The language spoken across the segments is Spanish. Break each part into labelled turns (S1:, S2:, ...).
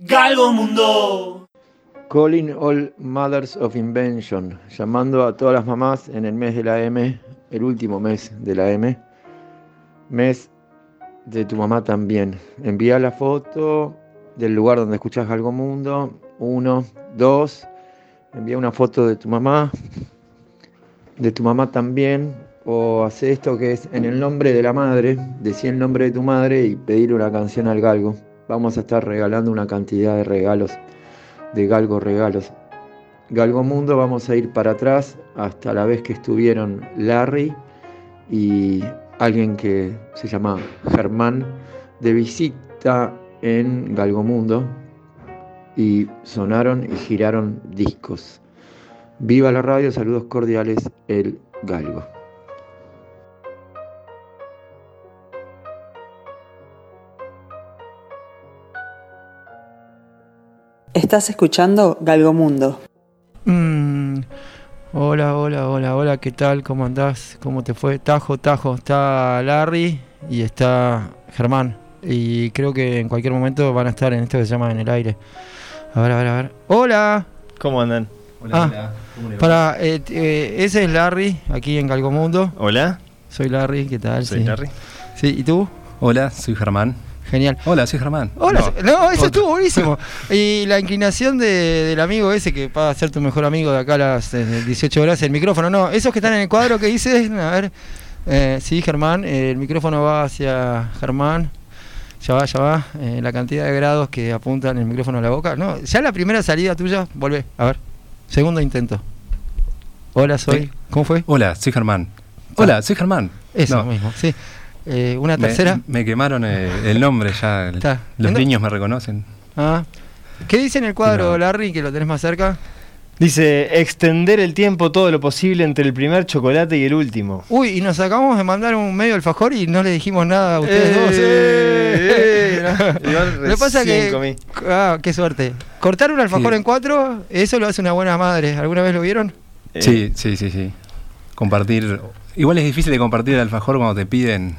S1: Galgo Mundo.
S2: Calling all mothers of invention, llamando a todas las mamás en el mes de la M, el último mes de la M, mes de tu mamá también. Envía la foto del lugar donde escuchas Galgo Mundo, uno, dos, envía una foto de tu mamá, de tu mamá también, o hace esto que es en el nombre de la madre, decía el nombre de tu madre y pedir una canción al galgo. Vamos a estar regalando una cantidad de regalos, de galgo regalos. Galgo Mundo vamos a ir para atrás hasta la vez que estuvieron Larry y alguien que se llama Germán de visita en Galgo Mundo y sonaron y giraron discos. Viva la radio, saludos cordiales, el Galgo.
S3: Estás escuchando Galgomundo.
S2: Mm, hola, hola, hola, hola, ¿qué tal? ¿Cómo andás? ¿Cómo te fue? Tajo, Tajo, está Larry y está Germán. Y creo que en cualquier momento van a estar en esto que se llama En el Aire. A ver, a ver, a ver. ¡Hola!
S4: ¿Cómo andan?
S2: Ah, Para, eh, eh, ese es Larry, aquí en Galgomundo.
S4: Hola,
S2: Soy Larry, ¿qué tal?
S4: soy
S2: Sí.
S4: Larry.
S2: Sí, ¿y tú?
S5: Hola, soy Germán.
S2: Genial.
S5: Hola, soy Germán.
S2: Hola,
S5: No,
S2: no, eso estuvo buenísimo. Y la inclinación de- del amigo ese que va a ser tu mejor amigo de acá a las eh, 18 horas, el micrófono, no, esos que están en el cuadro que dices, a ver, eh, sí, Germán, eh, el micrófono va hacia Germán, ya va, ya va, eh, la cantidad de grados que apuntan el micrófono a la boca, no, ya la primera salida tuya, volvé, a ver, segundo intento. Hola, soy,
S5: Sí.
S2: ¿cómo fue?
S5: Hola, soy Germán. Hola, soy Germán.
S2: Eso
S5: No,
S2: mismo, sí. Eh, una
S5: me-
S2: tercera.
S5: Me, quemaron eh, el nombre ya. el-. Los
S2: No-
S5: niños me reconocen.
S2: Ah. ¿Qué dice en el cuadro,
S5: No.
S2: Larry, que lo tenés más cerca?
S4: Dice, extender el tiempo todo lo posible entre el primer chocolate y el último.
S2: Uy, y nos acabamos de mandar un medio alfajor y no le dijimos nada a ustedes dos.
S4: Eh,
S2: Eh.
S4: Igual
S2: Lo que pasa que.
S4: comí.
S2: Ah, qué suerte. Cortar un alfajor
S5: Sí.
S2: en cuatro, eso lo hace una buena madre. ¿Alguna vez lo vieron?
S4: Eh,
S5: Sí, sí, sí, sí. Compartir. Igual es difícil de compartir el alfajor cuando te piden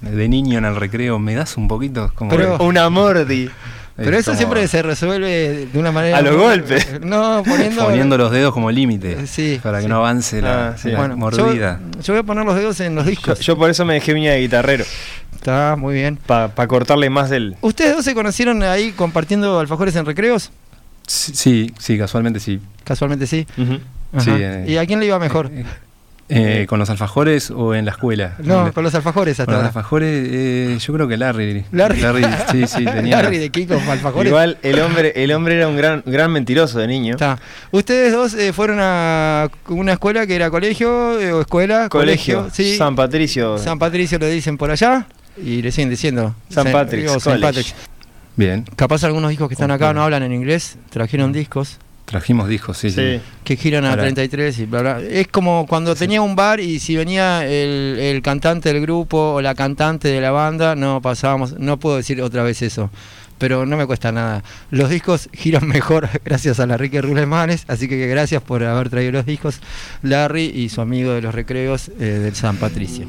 S5: de niño en el recreo. ¿Me das un poquito? Como
S2: Pero-
S5: que-
S4: Una mordi.
S2: Pero
S5: es
S2: eso
S5: como
S2: siempre se resuelve de una manera.
S4: A los golpes.
S2: No, poniendo.
S5: Poniendo los dedos como límite.
S2: Sí,
S5: Para que
S2: sí.
S5: no avance la,
S4: Ah, sí.
S5: la
S2: Bueno,
S5: mordida.
S2: yo voy a poner los dedos en los discos.
S4: yo por eso me dejé uña de guitarrero.
S2: Está muy bien.
S4: Para cortarle más del...
S2: ¿Ustedes dos se conocieron ahí compartiendo alfajores en recreos?
S5: Sí, sí, casualmente sí.
S2: Casualmente sí.
S5: Sí, eh.
S2: ¿Y a quién le iba mejor?
S5: Eh, eh, ¿Con los alfajores o en la escuela?
S2: No, con los alfajores hasta
S5: Con los alfajores, eh, yo creo que Larry.
S2: Larry.
S5: sí, sí, tenía.
S2: Larry de Kiko alfajores.
S4: Igual el hombre, el hombre era un gran, gran mentiroso de niño.
S2: Está. Ustedes dos eh, fueron a una escuela que era colegio eh, o escuela,
S4: Colegio,
S2: sí.
S4: San Patricio.
S2: San Patricio le dicen por allá y le siguen diciendo
S4: San
S2: Saint-
S4: Patrick's
S2: o Saint
S4: College.
S2: Patrick's.
S5: Bien,
S2: Capaz algunos discos que están acá no hablan en inglés, trajeron discos
S5: trajimos discos, sí, sí.
S4: Sí.
S2: que giran a
S5: Ahora.
S2: 33 y bla bla. Es como cuando tenía un bar y si venía el, el cantante del grupo o la cantante de la banda, no pasábamos, no puedo decir otra vez eso. Pero no me cuesta nada. Los discos giran mejor gracias a la Rique Rulemanes, así que gracias por haber traído los discos, Larry y su amigo de los recreos eh, del San Patricio.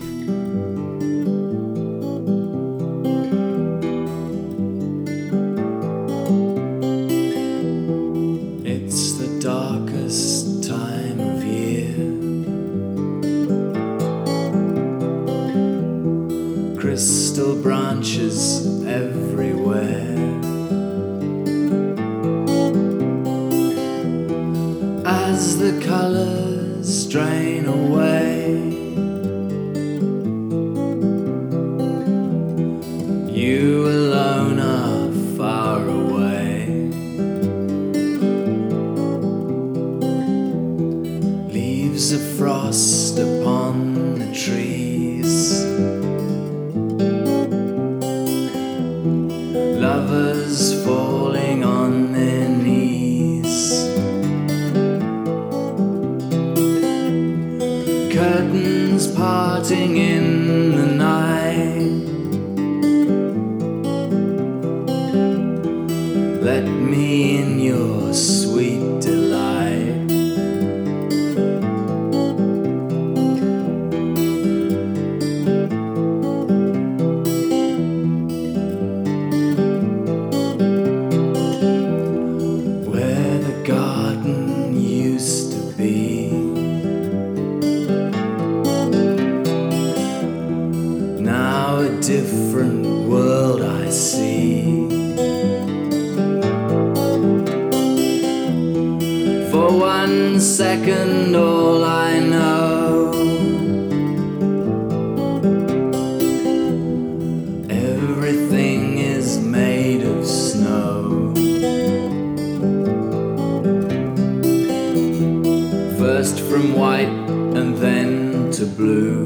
S6: First from white and then to blue.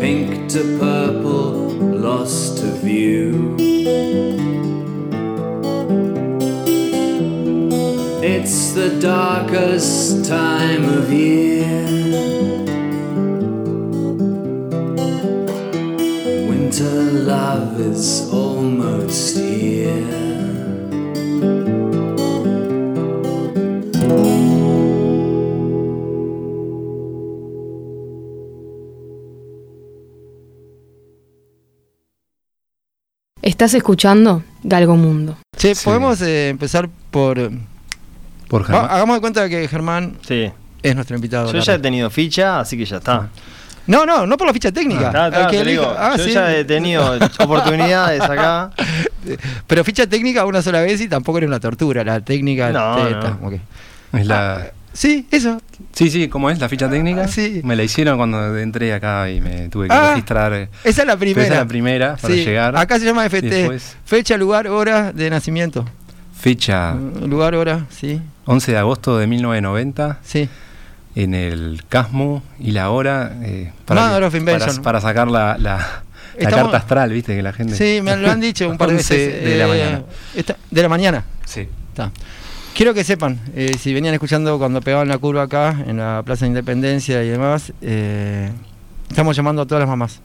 S6: Pink to purple, lost to view. It's the darkest time of year. Winter love is
S7: Estás escuchando Galgo Mundo.
S2: Che,
S5: Sí.
S2: podemos eh, empezar por.
S5: Por
S2: Va,
S5: Germán.
S2: hagamos de cuenta que Germán
S4: Sí.
S2: es nuestro invitado.
S4: Yo
S2: la
S4: ya he tenido ficha, así que ya está.
S2: No, no, no por la ficha técnica.
S4: Está, está,
S2: El que
S4: te
S2: elija-
S4: digo,
S2: ah,
S4: yo
S2: sí.
S4: ya he tenido oportunidades acá.
S2: Pero ficha técnica una sola vez y tampoco era una tortura. La técnica.
S4: No, no.
S2: está, ok.
S5: Es la...
S2: Sí, eso.
S5: Sí, sí, ¿cómo es la ficha técnica?
S2: Ah, sí.
S5: Me la hicieron cuando entré acá y me tuve que
S2: Ah,
S5: registrar.
S2: Esa es la primera.
S5: Esa es la primera para
S2: Sí,
S5: llegar.
S2: Acá se llama FT.
S5: Después-
S2: Fecha, lugar, hora de nacimiento.
S5: Fecha
S2: Mm, Lugar, hora, sí.
S5: 11 de agosto de 1990
S2: Sí.
S5: en el Casmu y la hora eh, para, para, para sacar la, la, la
S2: Estamos-
S5: carta astral, viste que la gente...
S2: Sí, me lo han dicho un par de
S5: 11
S2: veces.
S5: de la
S2: Eh,
S5: mañana.
S2: esta- de la mañana.
S5: Sí.
S2: Está. Quiero que sepan, eh, si venían escuchando cuando pegaban la curva acá, en la Plaza de Independencia y demás, eh, estamos llamando a todas las mamás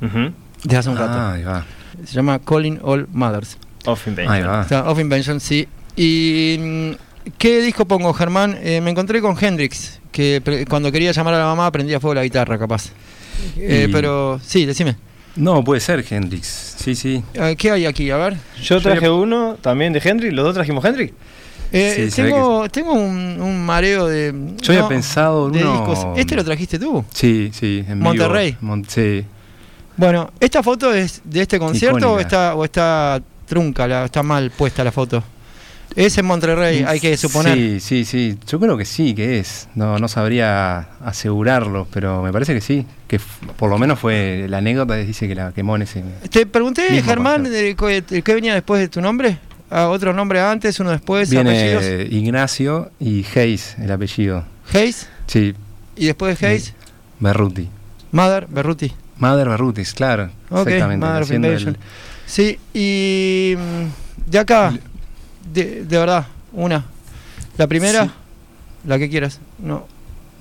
S4: Ujú.
S2: desde hace un rato.
S5: Ah, ahí va.
S2: Se llama Calling All Mothers.
S4: Off Invention.
S5: Ahí va.
S2: O sea, Of Invention, sí. ¿Y mm, qué disco pongo, Germán? Eh, me encontré con Hendrix, que cuando quería llamar a la mamá prendía fuego la guitarra, capaz. Eh, Pero sí, decime.
S5: No, puede ser Hendrix. Sí, sí.
S2: ¿Qué hay aquí? A ver.
S4: Yo traje uno también de Henry, los dos trajimos Henry.
S2: Eh,
S5: Sí,
S2: tengo tengo un, un mareo de.
S5: Yo había pensado en
S2: de
S5: uno-
S2: discos. ¿Este lo trajiste tú?
S5: Sí, sí. En.
S2: Monterrey.
S5: Mon- sí.
S2: Bueno, ¿esta foto es de este concierto o está, o está trunca, la, está mal puesta la foto? Es en Monterrey, hay que suponer.
S5: Sí, sí, sí. Yo creo que sí, que es. No, no sabría asegurarlo, pero me parece que sí. Que por lo menos fue la anécdota, dice que la quemó en ese.
S2: Te pregunté, Germán, ¿qué venía después de tu nombre? Ah, ¿Otro nombre antes, uno después,
S5: Viene
S2: apellidos?
S5: eh, Ignacio y Hayes, el apellido.
S2: Hayes,
S5: Sí,
S2: y después de Hayes,
S5: Berruti.
S2: Mother, Berruti.
S5: Mother Berrutis, claro. Exactamente.
S2: Mother
S5: el-.
S2: Sí, y mm, de acá, de, de verdad, una. La primera,
S5: Sí.
S2: la que quieras. No.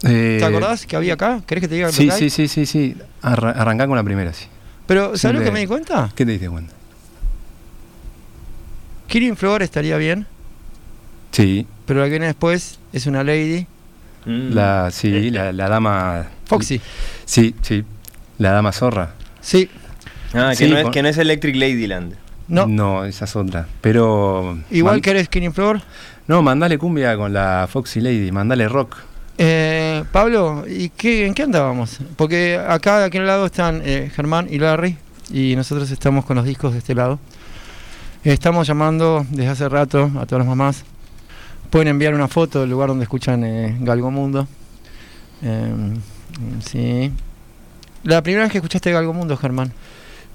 S5: eh,
S2: ¿Te acordás que había acá? ¿Querés que te diga
S5: Sí, sí, sí, sí, sí. Arra- arrancá con la primera, sí.
S2: Pero, ¿sabes lo que me di cuenta?
S5: ¿Qué te diste cuenta?
S2: Killing Floor estaría bien,
S5: Sí,
S2: pero la que viene después es una lady.
S4: Mm.
S5: la, sí, la, la dama.
S2: Foxy.
S5: Sí, sí. La dama zorra.
S2: Sí,
S4: Ah, que,
S5: Sí,
S4: no es, que no es Electric Ladyland.
S2: no.
S5: esa es otra. Pero.
S2: Igual
S5: man-
S2: que eres Killing Floor.
S5: No, mandale cumbia con la Foxy Lady, mandale rock.
S2: Eh, Pablo, ¿y qué, en qué andábamos? Porque acá de aquel lado están eh, Germán y Larry y nosotros estamos con los discos de este lado. Estamos llamando desde hace rato a todas las mamás. Pueden enviar una foto del lugar donde escuchan eh, Galgo Mundo. Eh, sí. La primera vez que escuchaste Galgo Mundo, Germán.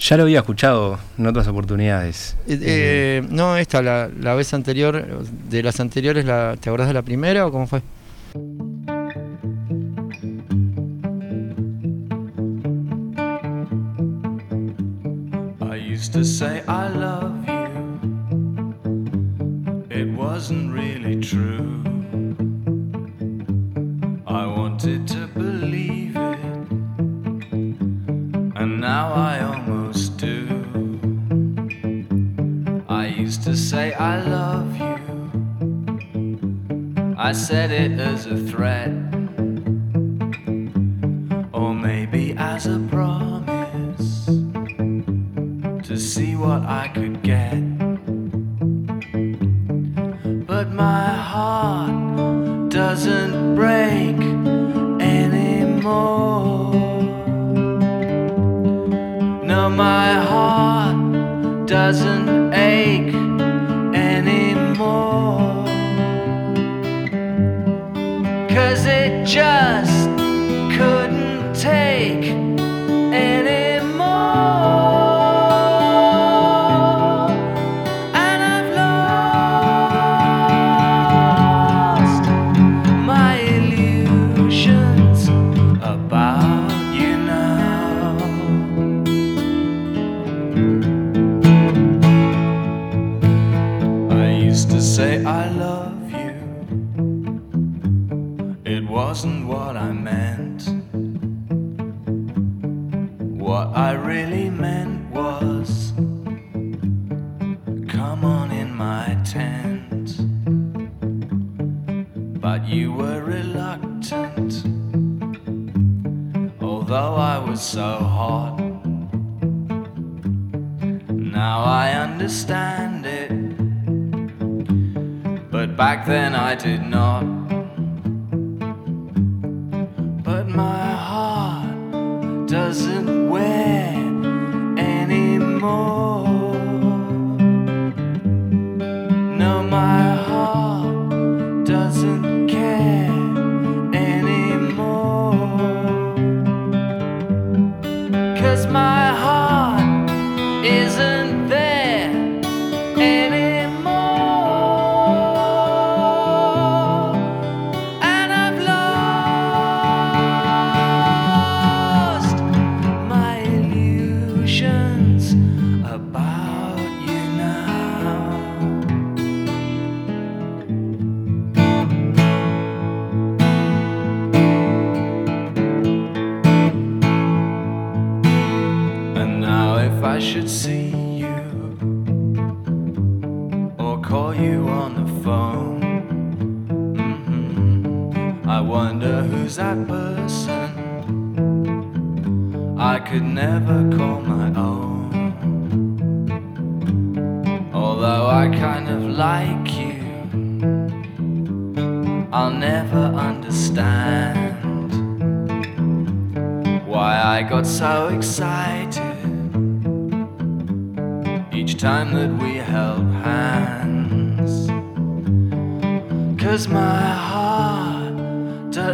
S5: Ya lo había escuchado en otras oportunidades.
S2: Eh, eh, no, esta, la, la vez anterior, de las anteriores, la, ¿te acordás de la primera o cómo fue?
S6: I used to say I love I said it as a threat, or maybe as a promise to see what I could get. But my heart doesn't break anymore. No, my heart doesn't come on in my tent. But you were reluctant, although I was so hot. Now I understand it, but back then I did not.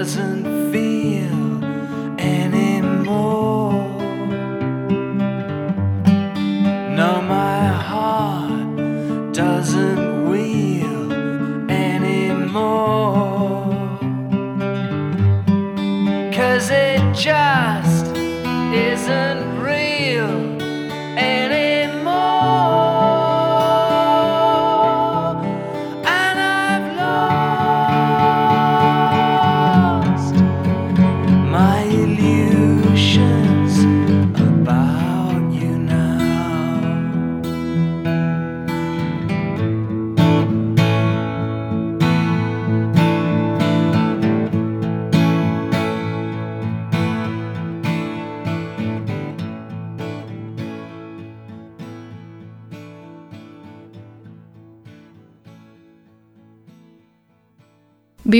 S6: Doesn't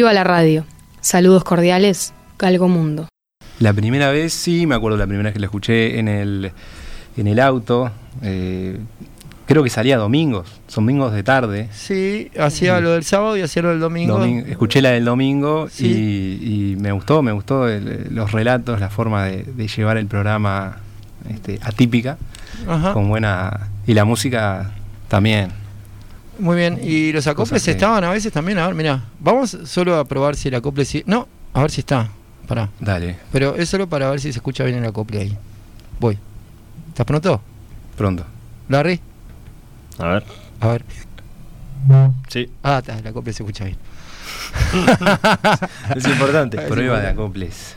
S7: Viva la radio. Saludos cordiales, Galgo Mundo.
S5: La primera vez, sí, me acuerdo la primera vez que la escuché en el, en el auto. eh, creo que salía domingos, domingos de tarde.
S2: Sí, hacía lo del sábado y hacía lo del domingo.
S5: Domin- escuché la del domingo
S2: Sí.
S5: y, y me gustó, me gustó el- los relatos, la forma de, de llevar el programa este, atípica,
S2: Ajá.
S5: con buena... Y la música también.
S2: Muy bien. Y los acoples
S5: que-
S2: estaban a veces también. A ver, mira, vamos solo a probar si el acople sí. No, a ver si está. Pará.
S5: Dale,
S2: Pero es solo para ver si se escucha bien el acople ahí. Voy. ¿Estás pronto?
S5: pronto.
S2: Larry.
S4: A ver.
S2: A ver.
S4: Sí,
S2: Ah, está, el acople se escucha bien.
S4: es importante.
S5: Prueba de acoples.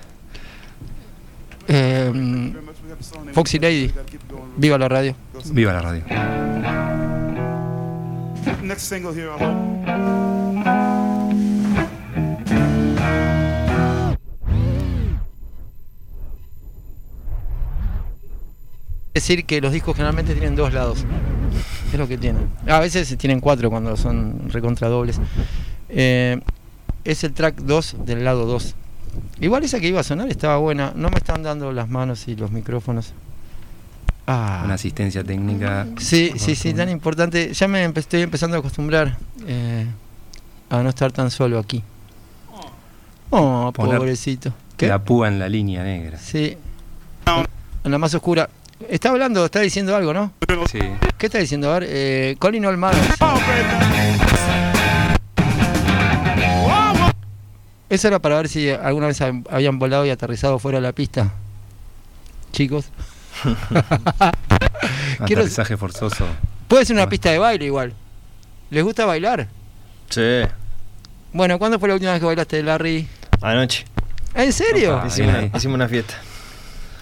S2: Eh, Foxy Lady. Viva la radio.
S5: Viva la radio.
S8: Next single here,
S2: decir que los discos generalmente tienen dos lados. Es lo que tienen. A veces tienen cuatro cuando son recontradobles. Eh, es el track 2 del lado 2. Igual esa que iba a sonar estaba buena. No me están dando las manos y los micrófonos. Ah.
S5: Una asistencia técnica.
S2: Sí, sí, sí, tan importante. Ya me empe- estoy empezando a acostumbrar eh, a no estar tan solo aquí. Oh,
S5: Poner
S2: pobrecito. ¿Qué?
S5: La púa en la línea negra.
S2: Sí. En la más oscura. Está hablando, está diciendo algo, ¿no?
S5: Sí.
S2: ¿Qué está diciendo? A ver, eh, Colin Olmado. Eso era para ver si alguna vez hab- habían volado y aterrizado fuera de la pista. Chicos. Quiero-
S5: Aterrizaje forzoso.
S2: Puede ser una
S5: Ah.
S2: pista de baile igual. ¿Les gusta bailar?
S4: Sí.
S2: Bueno, ¿cuándo fue la última vez que bailaste, Larry?
S4: Anoche.
S2: ¿En serio?
S5: Opa.
S4: Hicimos, una, hicimos una fiesta.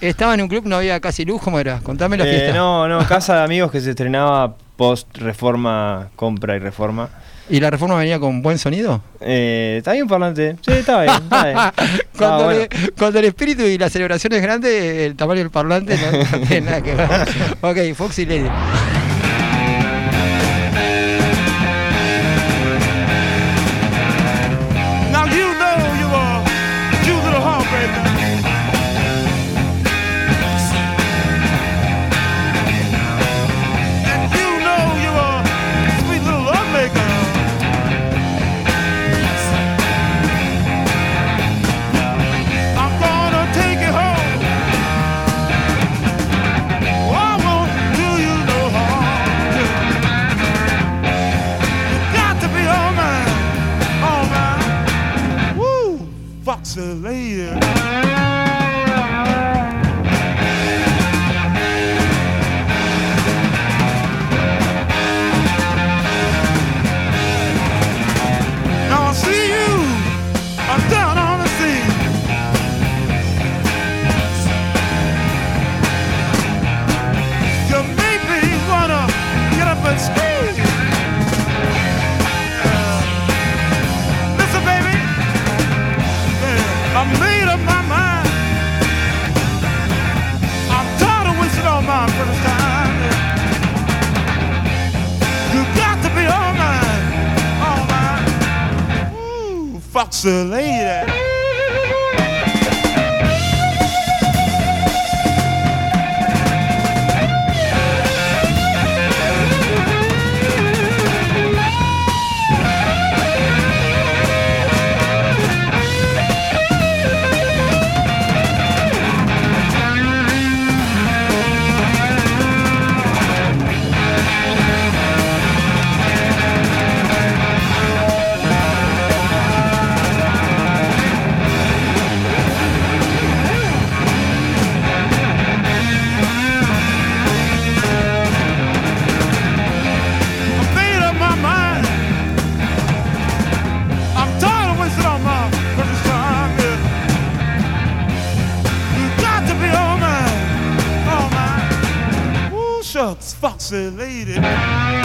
S2: ¿Estaba en un club? ¿No había casi luz? ¿Cómo era? Contame la
S4: Eh,
S2: fiesta.
S4: no, no, casa de amigos que se estrenaba post reforma, compra y reforma.
S2: ¿Y la reforma venía con buen sonido?
S4: Eh, ¿Está bien parlante? Sí, está bien. Está bien.
S2: cuando,
S4: Ah, bueno.
S2: le- cuando el espíritu y la celebración es grande, el tamaño del parlante no, no tiene nada que ver. ok, Foxy Lady.
S9: ducks fox Lady.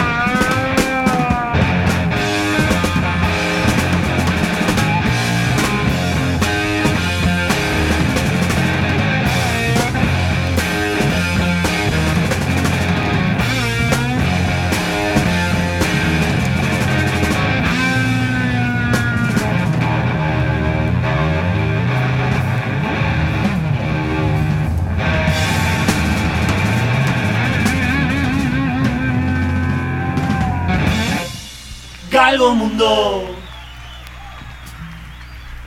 S6: Galgo Mundo.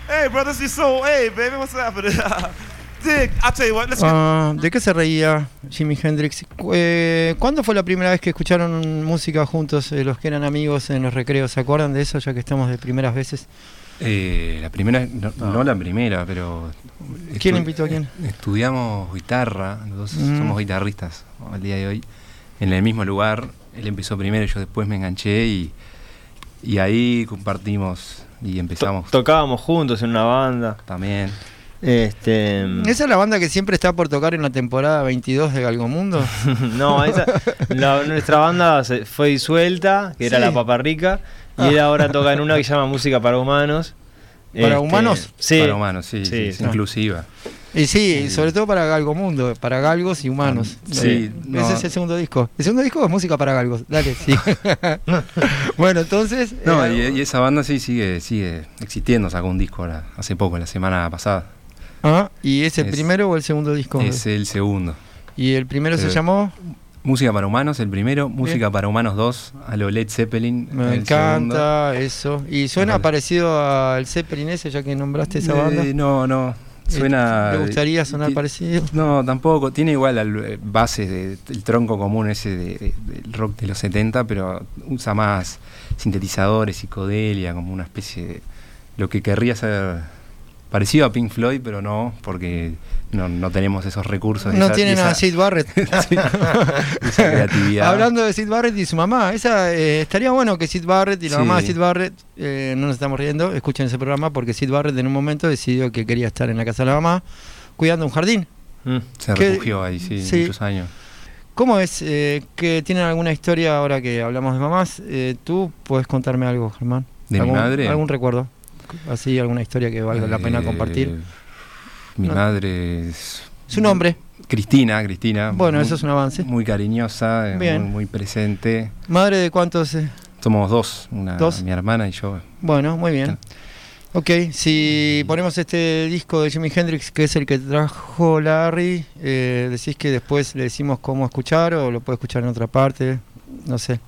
S9: Hey, brothers, you so, hey, baby, what's happening? Dick, I'll tell you what, let's get.
S2: Ah, ¿De qué se reía Jimi Hendrix? Eh, ¿Cuándo fue la primera vez que escucharon música juntos eh, los que eran amigos en los recreos? ¿Se acuerdan de eso ya que estamos de primeras veces?
S5: Eh, la primera, no, no la primera, pero.
S2: ¿Quién invitó a quién?
S5: Estudiamos guitarra, los dos
S2: Mm.
S5: somos guitarristas al día de hoy, en el mismo lugar. Él empezó primero, yo después me enganché y, y ahí compartimos y
S4: To-
S5: empezamos
S4: tocábamos juntos en una banda.
S5: también.
S4: Este.
S2: ¿Esa es la banda que siempre está por tocar en la temporada 22 de Galgomundo?
S4: no, esa, la- nuestra banda se fue disuelta, que era
S2: Sí.
S4: La Papa Rica, y
S2: Ah.
S4: él ahora toca en una que se llama Música para Humanos. Este,
S2: ¿Para humanos?
S4: Sí.
S5: Para humanos, sí,
S4: Sí,
S5: sí. inclusiva.
S2: Y sí, sobre todo para Galgomundo, para galgos y humanos.
S5: Ah, sí,
S2: Eh,
S5: no.
S2: Ese es el segundo disco. El segundo disco es música para galgos. Dale, sí. bueno, entonces.
S5: No,
S2: eh,
S5: y, y esa banda sí sigue, sigue existiendo, sacó un disco ahora, hace poco, la semana pasada.
S2: ah, ¿Y es el
S5: es-
S2: primero o el segundo disco?
S5: Es el segundo.
S2: Y el primero se
S5: Eh,
S2: llamó.
S5: Música para humanos, el primero, Música para humanos 2, a lo Led Zeppelin.
S2: Me
S5: segundo.
S2: encanta eso. Y suena parecido al Zeppelin ese, ya que nombraste esa
S5: Eh,
S2: banda.
S5: no, no. Suena.
S2: ¿Te gustaría sonar parecido?
S5: No, tampoco. Tiene igual al, eh, bases de- del tronco común ese de- de- del rock de los 70, pero usa más sintetizadores, psicodelia, como una especie de. Lo que querría ser Parecido a Pink Floyd, pero no, porque no, no tenemos esos recursos.
S2: No
S5: esa-
S2: tienen
S5: esa-
S2: a Sid Barrett.
S5: Sí, esa creatividad.
S2: Hablando de Sid Barrett y su mamá, esa eh, estaría bueno que Sid Barrett y la
S5: Sí.
S2: mamá de Sid Barrett, eh, no nos estamos riendo, escuchen ese programa porque Sid Barrett en un momento decidió que quería estar en la casa de la mamá cuidando un jardín.
S4: Mm.
S5: Se
S2: ¿Qué-
S5: refugió ahí, sí,
S2: sí.
S5: muchos años.
S2: ¿Cómo es que que tienen alguna historia ahora que hablamos de mamás? Eh, ¿Tú puedes contarme algo, Germán?
S5: ¿De mi
S2: ¿Algún-
S5: madre?
S2: ¿Algún recuerdo? Así, alguna historia que valga la pena
S5: Eh,
S2: compartir.
S5: Mi
S2: No.
S5: madre es.
S2: Su nombre.
S5: Cristina, Cristina.
S2: Bueno,
S5: muy-
S2: eso es un avance.
S5: Muy cariñosa, eh,
S2: Bien.
S5: Muy, muy presente.
S2: ¿Madre de cuántos? eh?
S5: Somos dos, una,
S2: ¿Dos?
S5: mi hermana y yo.
S2: Bueno, muy bien. Ok, si ponemos este disco de Jimi Hendrix, que es el que trajo Larry, eh, decís que después le decimos cómo escuchar o lo puede escuchar en otra parte, no sé.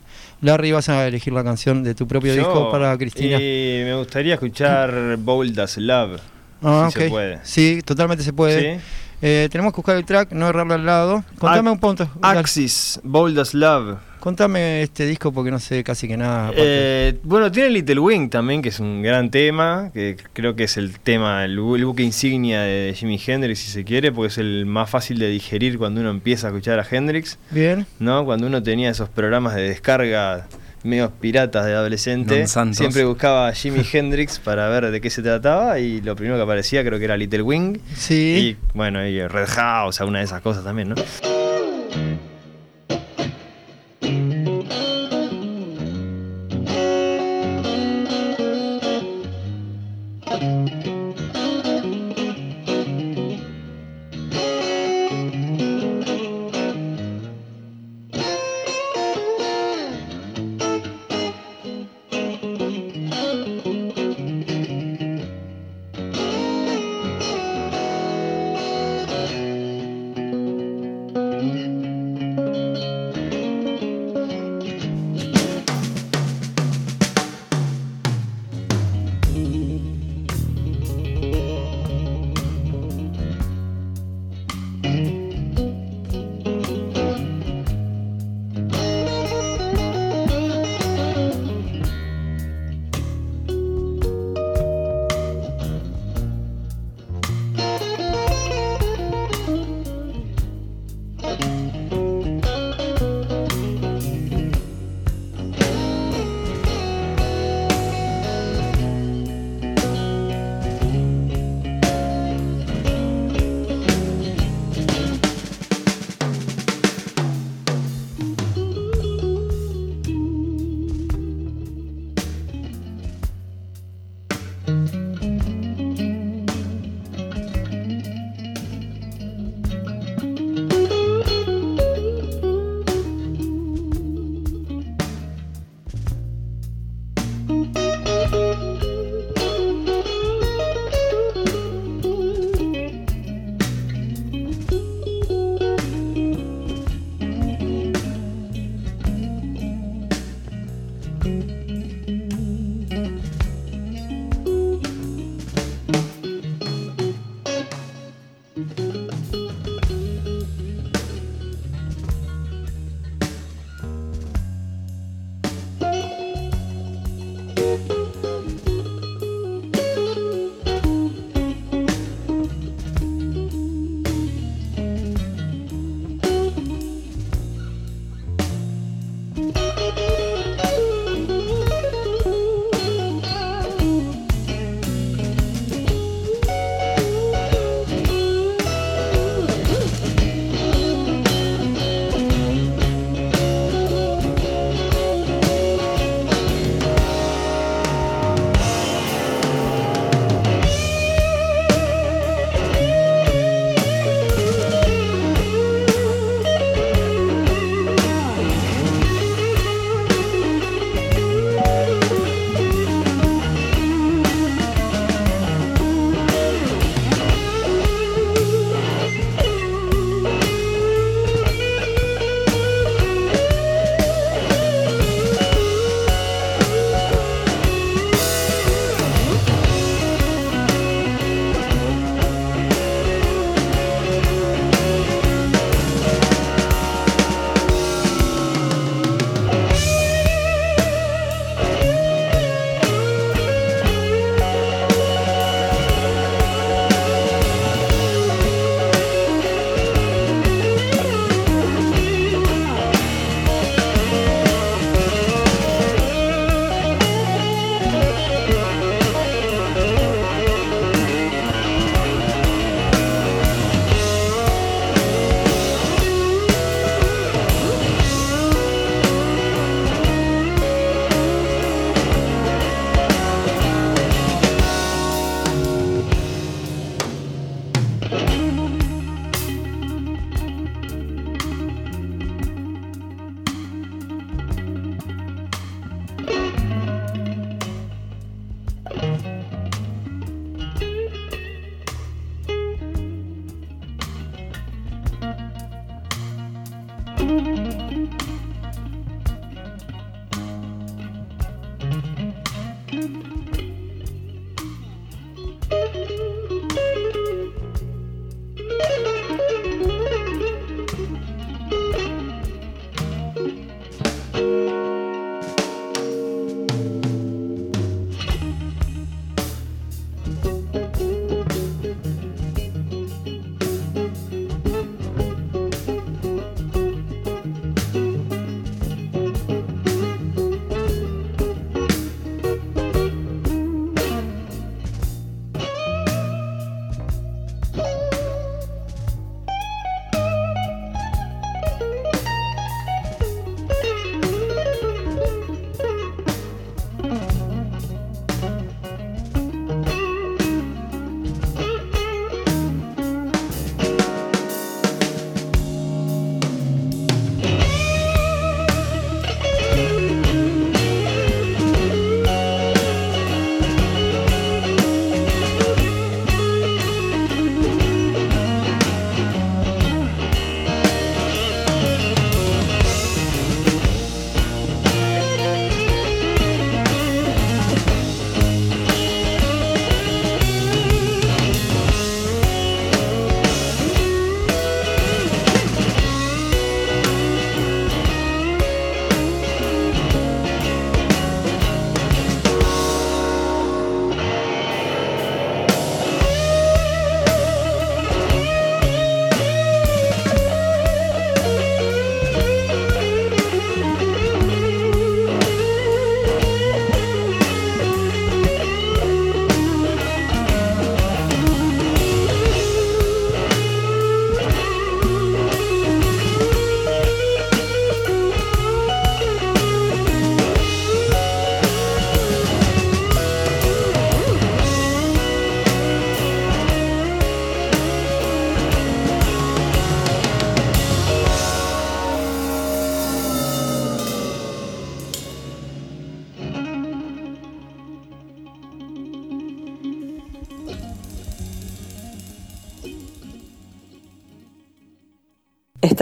S2: Larry, vas a elegir la canción de tu propio
S4: Yo,
S2: disco para Cristina.
S4: Y me gustaría escuchar Bold as Love.
S2: ah,
S4: si
S2: ok.
S4: se puede.
S2: Sí, totalmente se puede.
S4: ¿Sí?
S2: Eh, tenemos que buscar el track, no errarle al lado. Contame
S4: Ac-
S2: un punto.
S4: Axis, Bold as Love.
S2: Contame este disco porque no sé casi que nada.
S4: Eh, bueno, tiene Little Wing también, que es un gran tema, que creo que es el tema, el, el buque insignia de Jimi Hendrix, si se quiere, porque es el más fácil de digerir cuando uno empieza a escuchar a Hendrix,
S2: Bien.
S4: ¿no? Cuando uno tenía esos programas de descarga medios piratas de adolescente, siempre buscaba a Jimi Hendrix para ver de qué se trataba y lo primero que aparecía creo que era Little Wing
S2: Sí.
S4: y bueno, y Red House, una de esas cosas también, ¿no?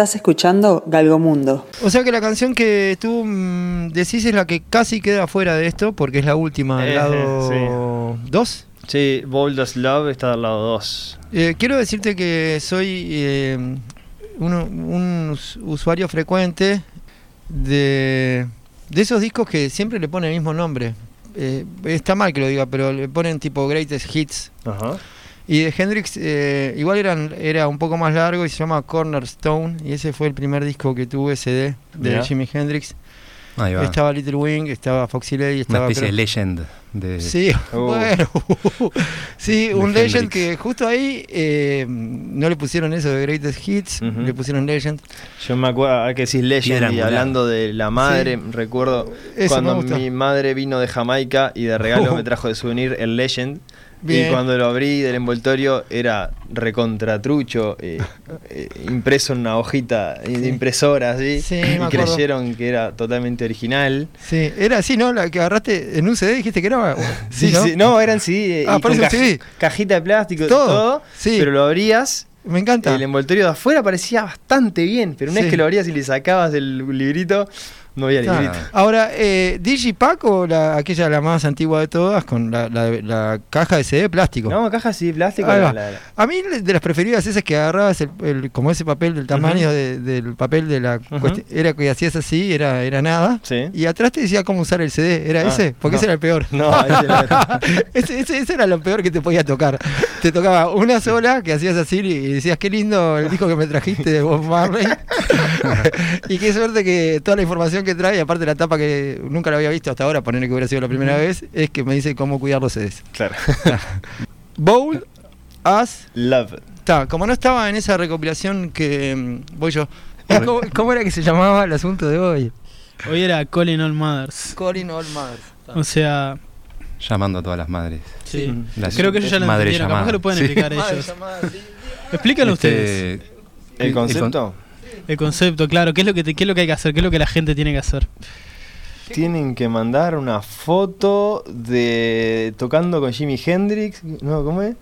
S3: Estás escuchando Galgomundo.
S2: O sea que la canción que tú mm, decís es la que casi queda fuera de esto, porque es la última, del
S4: Eh,
S2: lado 2.
S4: Sí, Bold as Love está del lado 2.
S2: Eh, quiero decirte que soy eh, un, un us- usuario frecuente de, de esos discos que siempre le ponen el mismo nombre. Eh, está mal que lo diga, pero le ponen tipo Greatest Hits.
S4: Ajá.
S2: Y de Hendrix eh, igual eran, era un poco más largo y se llama Cornerstone. Y ese fue el primer disco que tuve CD de
S4: Mirá.
S2: Jimi Hendrix.
S5: Ahí va.
S2: Estaba Little Wing, estaba Foxy Lady,
S5: Una
S2: estaba...
S5: especie de
S2: creo-
S5: legend. De,
S2: Sí,
S4: Uh.
S2: bueno. sí,
S5: De
S2: un Legend
S5: Hendrix.
S2: que justo ahí eh, no le pusieron eso de Greatest Hits,
S4: Ujú.
S2: le pusieron Legend.
S4: Yo me acuerdo, ahora que decís Legend
S5: Piedra
S4: y hablando de la madre,
S2: Sí.
S4: recuerdo
S2: Eso
S4: cuando mi madre vino de Jamaica y de regalo
S2: Oh.
S4: me trajo de souvenir el Legend.
S2: Bien.
S4: Y cuando lo abrí del envoltorio era recontratrucho, eh, eh, impreso en una hojita de impresora, así.
S2: Sí,
S4: y
S2: me
S4: creyeron que era totalmente original.
S2: Sí, era así, ¿no? La que agarraste en un CD dijiste que era.
S4: Sí, sí, no, eran CD. eh,
S2: Ah,
S4: y con
S2: un CD.
S4: Cajita de plástico,
S2: Todo,
S4: todo.
S2: sí.
S4: Pero lo abrías,
S2: Me encanta.
S4: el envoltorio de afuera parecía bastante bien. Pero una
S2: Sí.
S4: vez que lo abrías y le sacabas el librito, no había
S2: Ah,
S4: librito.
S2: Ahora, eh, Digipack o la, aquella la más antigua de todas con la, la- la caja de CD de plástico.
S4: No, caja de plástico. La- la- la-
S2: A mí de las preferidas esas que agarrabas el, el- como ese papel del tamaño de- del papel de la era que hacías así, era, era nada.
S4: Sí.
S2: Y atrás te decía cómo usar el CD, ¿era
S4: Ah,
S2: ese? Porque
S4: no.
S2: ese era el peor.
S4: No, ese era.
S2: ese, ese- ese era lo peor que te podía tocar. Te tocaba una sola que hacías así y decías, qué lindo el disco que me trajiste de Bob Marley. y qué suerte que toda la información que trae, aparte la tapa que nunca la había visto hasta ahora, ponerle que hubiera sido la primera vez, es que me dice cómo cuidar los CDs.
S4: Claro.
S2: Bowl as
S4: Love.
S2: Está, como no estaba en esa recopilación que mm, voy yo. ¿Cómo, cómo era que se llamaba el asunto de hoy?
S10: Hoy era Calling All Mothers.
S2: Calling All Mothers.
S10: O sea,
S5: Llamando a todas las madres.
S10: sí.
S5: Las-
S10: Creo que ellos ya lo
S5: madre
S10: entendieron. Capaz
S5: llamada.
S10: que lo pueden
S5: Sí.
S10: explicar
S2: Madre
S10: ellos.
S2: llamada, sí.
S10: Explícanlo
S5: Este,
S10: ustedes.
S4: ¿El concepto?
S10: El concepto, claro. ¿Qué es, lo que te- ¿Qué es lo que hay que hacer? ¿Qué es lo que la gente tiene que hacer?
S4: Tienen que mandar una foto de tocando con Jimi Hendrix. No, ¿cómo es?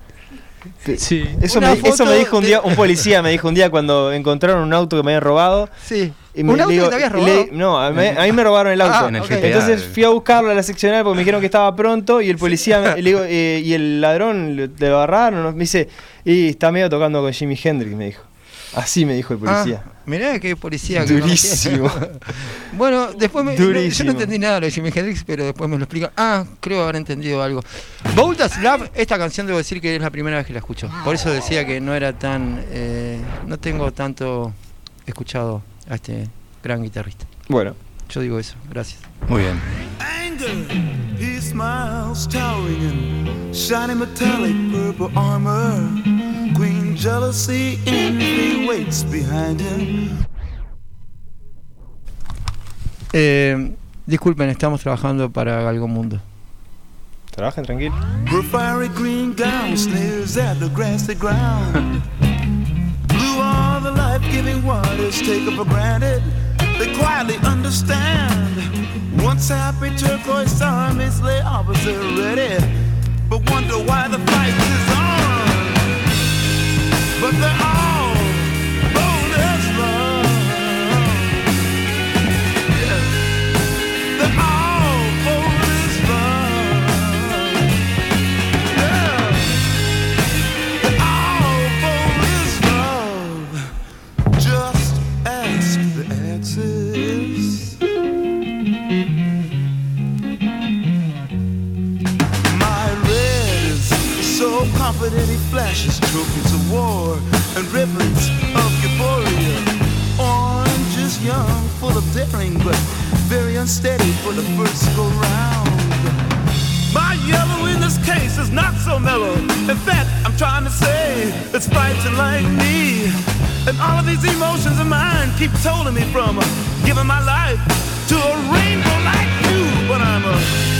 S10: Sí.
S4: Eso me, eso me dijo un
S2: de-
S4: día, un policía me dijo un día cuando encontraron un auto que me habían robado.
S2: Sí.
S4: Y me,
S2: ¿Un auto que te habías
S4: le-
S2: robado?
S4: no, a mí, a mí me robaron el auto.
S2: Ah,
S5: En el
S2: ok.
S5: GTA.
S4: Entonces fui a buscarlo a la seccional porque me dijeron que estaba pronto y el policía me- le digo, eh, y el ladrón le, le agarraron. ¿no? Me dice, y está medio tocando con Jimi Hendrix, me dijo. Así me dijo el policía.
S2: Ah, mirá qué policía.
S4: Durísimo.
S2: bueno, después me, no- yo
S4: Durísimo.
S2: no entendí nada de lo de Jimi Hendrix, pero después me lo explica. Ah, creo haber entendido algo. Bold as Love, esta canción debo decir que es la primera vez que la escucho. Por eso decía que no era tan... eh, no tengo tanto escuchado a este gran guitarrista.
S4: Bueno,
S2: Yo digo eso, gracias.
S5: Muy bien.
S8: anger. He smiles, towering in shiny metallic purple armor. Queen jealousy, envy waits behind him.
S2: Eh, disculpen, estamos trabajando para algo mundo.
S4: trabajen tranquilo.
S8: Her fiery green gown sneers at the grassy ground. Blue are the life-giving waters taken for granted. They quietly understand. Once happy turquoise armies lay opposite ready, but wonder why the fight is on but there are confident he flashes trophies of war and ribbons of euphoria. Orange is young, full of daring, but very unsteady for the first go round. My yellow in this case is not so mellow. In fact, I'm trying to say it's fighting like me. And all of these emotions of mine keep holding me from giving my life to a rainbow like you. But I'm a,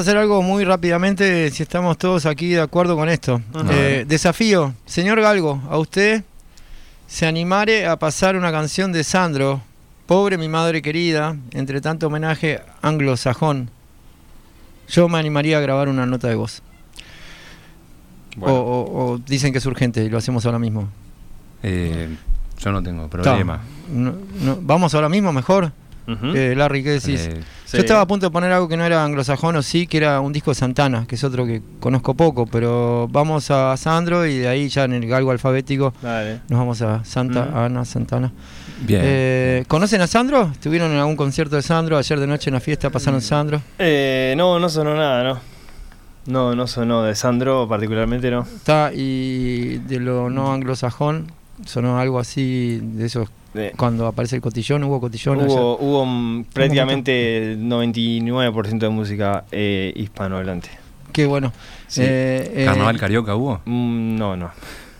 S2: Hacer algo muy rápidamente si estamos todos aquí de acuerdo con esto. Eh, desafío, señor Galgo, a usted se animare a pasar una canción de Sandro, Pobre mi madre querida, entre tanto homenaje anglosajón. Yo me animaría a grabar una nota de voz.
S4: Bueno.
S2: O, o- o dicen que es urgente y lo hacemos ahora mismo.
S5: Eh, yo no tengo problema.
S2: No- no- ¿Vamos ahora mismo mejor? Eh, Larry, ¿qué decís?
S5: Eh,
S4: Sí.
S2: Yo estaba a punto de poner algo que no era anglosajón o sí, que era un disco de Santana, que es otro que conozco poco, pero vamos a Sandro y de ahí ya en el galgo alfabético
S4: Dale.
S2: nos vamos a Santa
S4: Ujú.
S2: Ana Santana.
S5: bien.
S2: Eh, ¿Conocen a Sandro? ¿Estuvieron en algún concierto de Sandro? Ayer de noche en la fiesta pasaron Sandro.
S4: Eh, no, no sonó nada, ¿no? No, no sonó de Sandro particularmente, ¿no?
S2: Está, y de lo no anglosajón, sonó algo así de esos
S4: Eh,
S2: cuando aparece el cotillón, hubo cotillón
S4: hubo hubo mm, prácticamente 99% de música eh, hispanohablante.
S2: Qué bueno.
S4: Sí.
S2: Eh, eh,
S5: ¿Carnaval carioca hubo?
S4: Mm, no, no.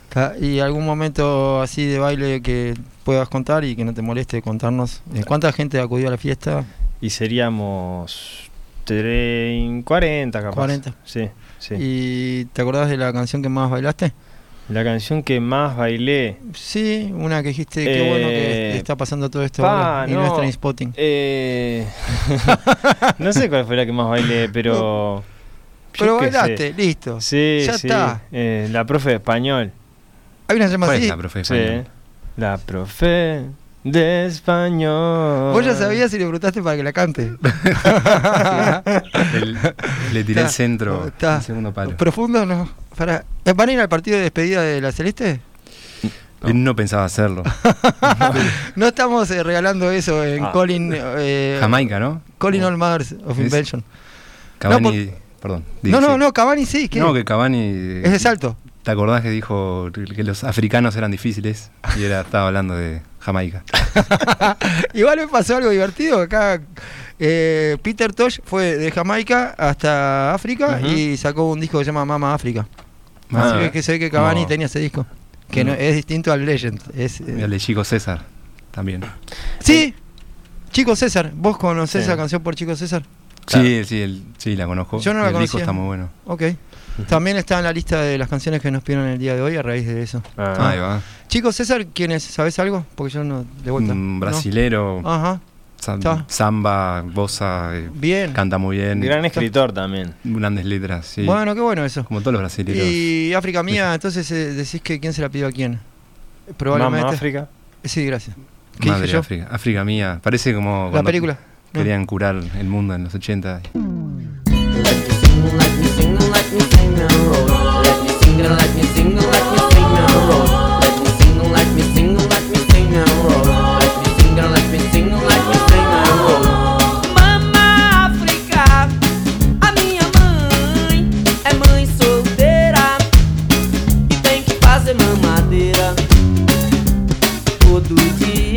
S2: Ca- ¿Y algún momento así de baile que puedas contar y que no te moleste contarnos? Eh, ¿Cuánta gente acudió a la fiesta?
S4: Y seríamos tre- 40 capaz.
S2: 40.
S4: Sí, sí.
S2: ¿Y te acordás de la canción que más bailaste?
S4: La canción que más bailé.
S2: Sí, una que dijiste, qué bueno que
S4: Eh,
S2: está pasando todo esto
S4: pa,
S2: ahora y
S4: no.
S2: no es Trainspotting.
S4: Eh, no sé cuál fue la que más bailé, pero.
S2: Pero
S4: sé.
S2: bailaste, listo.
S4: Sí,
S2: ya
S4: sí.
S2: está.
S4: Eh, la profe de español.
S2: Hay una que se llama
S5: ¿Cuál
S2: así.
S5: es la profe
S4: Sí.
S5: español?
S4: La profe de español.
S2: Vos ya sabías y le preguntaste para que la cante.
S5: El- le tiré el
S2: Está,
S5: centro,
S2: está.
S5: el segundo palo.
S2: ¿Profundo no? Para, ¿Van a ir al partido de despedida de la Celeste?
S5: No pensaba hacerlo.
S2: No estamos eh, regalando eso en
S4: Ah.
S2: Colin, eh,
S5: Jamaica, ¿no?
S2: Colin All Mothers of
S5: Es-
S2: Invention.
S5: Cavani, perdón.
S2: No, no, no, Cavani sí. ¿qué?
S5: No, que Cavani.
S2: Es de salto.
S5: ¿Te acordás que dijo que los africanos eran difíciles? Y era, estaba hablando de Jamaica.
S2: Igual me pasó algo divertido. Acá eh, Peter Tosh fue de Jamaica hasta África y sacó un disco que se llama Mama África.
S5: Ah,
S2: Así que, que se ve que Cavani
S5: no.
S2: tenía ese disco. Que no,
S5: No.
S2: es distinto al Legend. Es, eh,
S5: Y el de Chico César también.
S2: Sí, Chico César. ¿Vos conocés
S4: Sí.
S2: esa canción por Chico César?
S4: Claro.
S5: Sí, sí, el- sí, la conozco.
S2: Yo no
S5: Y
S2: la
S5: el disco
S2: conocía.
S5: está muy bueno.
S2: Ok. También está en la lista de las canciones que nos pidieron el día de hoy a raíz de eso.
S4: Ah,
S5: Ahí va.
S2: Chico César, ¿quién es? ¿Sabés algo? Porque yo no. De vuelta.
S5: Un
S2: ¿no?
S5: brasilero.
S2: Ajá.
S5: Sam-
S2: Está.
S5: Samba, bossa, eh,
S2: Bien.
S5: canta muy bien.
S4: Gran escritor también.
S5: Grandes letras, sí.
S2: Bueno, qué bueno eso.
S5: Como todos los brasileños.
S2: Y África Mía, entonces eh, decís que quién se la pidió a quién. Probablemente.
S4: Mama África.
S2: Sí, gracias. ¿Qué
S5: Madre
S2: dije yo?
S5: África, África mía. Parece como
S2: La
S5: cuando
S2: película. No.
S5: querían curar el mundo en los 80.
S11: Mama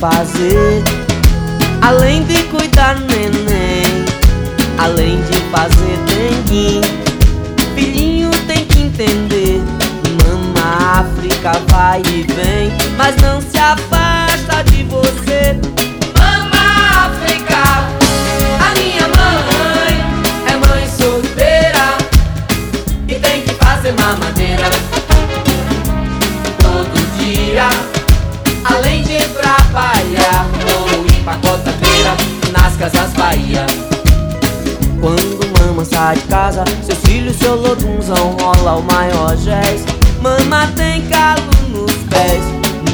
S11: fazer. Além de cuidar neném, além de fazer dengue. Filhinho tem que entender. Mama África vai e vem, mas não se afasta de você. Seus filhos, seu lodunzão rola o maior jazz. Mama tem calo nos pés,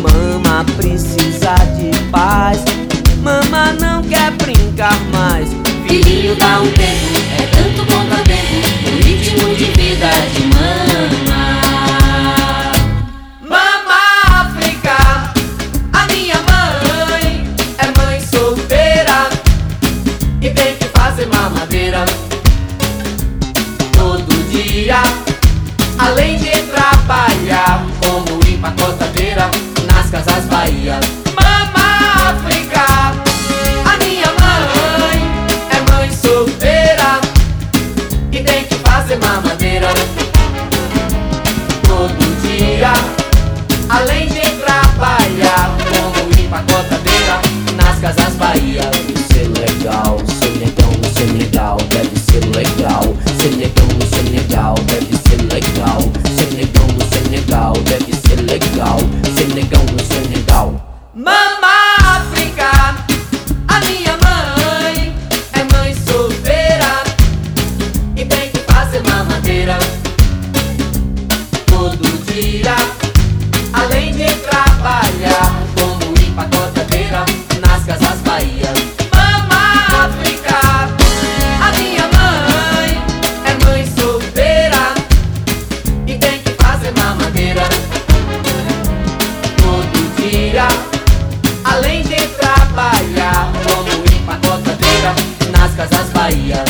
S11: mama precisa de paz. Mama não quer brincar mais. Filhinho dá um tempo, é tanto contratempo. O ritmo de vida de mama. ai, ai.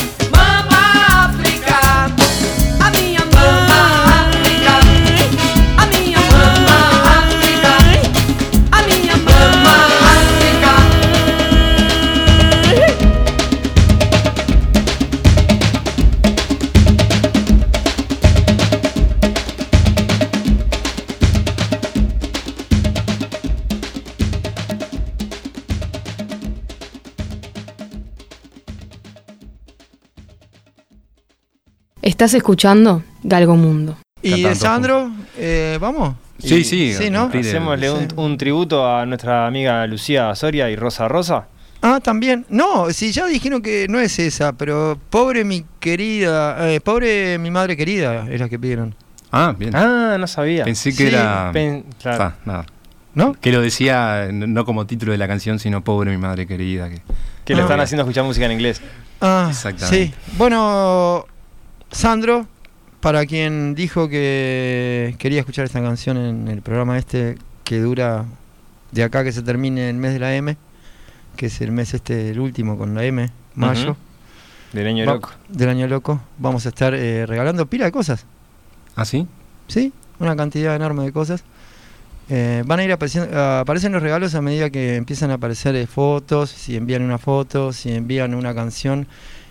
S7: Estás escuchando Galgo Mundo.
S2: Y de Sandro, eh, ¿vamos?
S5: Sí, sí.
S2: Sí, ¿no?
S4: Hacémosle un,
S2: Sí.
S4: un tributo a nuestra amiga Lucía Soria y Rosa Rosa.
S2: Ah, también. No, si ya dijeron que no es esa, pero pobre mi querida, eh, pobre mi madre querida, es la que pidieron.
S5: Ah, bien.
S4: Ah, no sabía.
S5: Pensé que
S2: sí,
S5: era.
S4: Pen- claro.
S5: Ah, nada.
S2: ¿No?
S5: Que lo decía no no como título de la canción, sino Pobre mi madre querida. Que...
S4: Que le
S2: Ah.
S4: están haciendo escuchar música en inglés.
S2: Ah,
S5: Exactamente.
S2: sí. Bueno, Sandro, para quien dijo que quería escuchar esta canción en el programa este que dura de acá que se termine el mes de la M, que es el mes este, el último con la M, mayo.
S4: Del año
S2: Va-
S4: loco.
S2: del año loco, vamos a estar eh, regalando pila de cosas,
S5: ¿Ah, sí?
S2: ¿sí? Una cantidad enorme de cosas. Eh, van a ir apareciendo, aparecen los regalos a medida que empiezan a aparecer eh, fotos, si envían una foto, si envían una canción.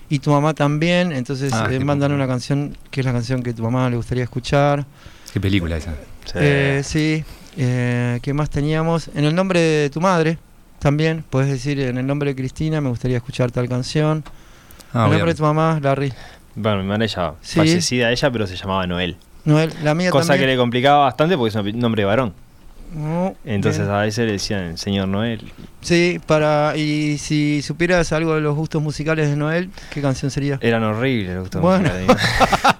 S2: Y tu mamá también, entonces
S5: Ah,
S2: eh, mandan una canción que es la canción que tu mamá le gustaría escuchar.
S5: Qué película esa.
S2: Eh, sí, eh, ¿qué más teníamos? En el nombre de tu madre, también, puedes decir en el nombre de Cristina, me gustaría escuchar tal canción.
S5: Ah,
S2: el nombre de tu mamá, Larry.
S4: Bueno, mi madre ya
S2: Sí.
S4: fallecida ella, pero se llamaba Noel.
S2: Noel, la mía
S4: Cosa que le complicaba bastante porque es un nombre de varón.
S2: Oh,
S4: Entonces
S2: bien.
S4: a veces le decían señor Noel.
S2: Sí, para y si supieras algo de los gustos musicales de Noel, ¿qué canción sería?
S4: Eran horribles los gustos
S2: Bueno.
S4: musicales.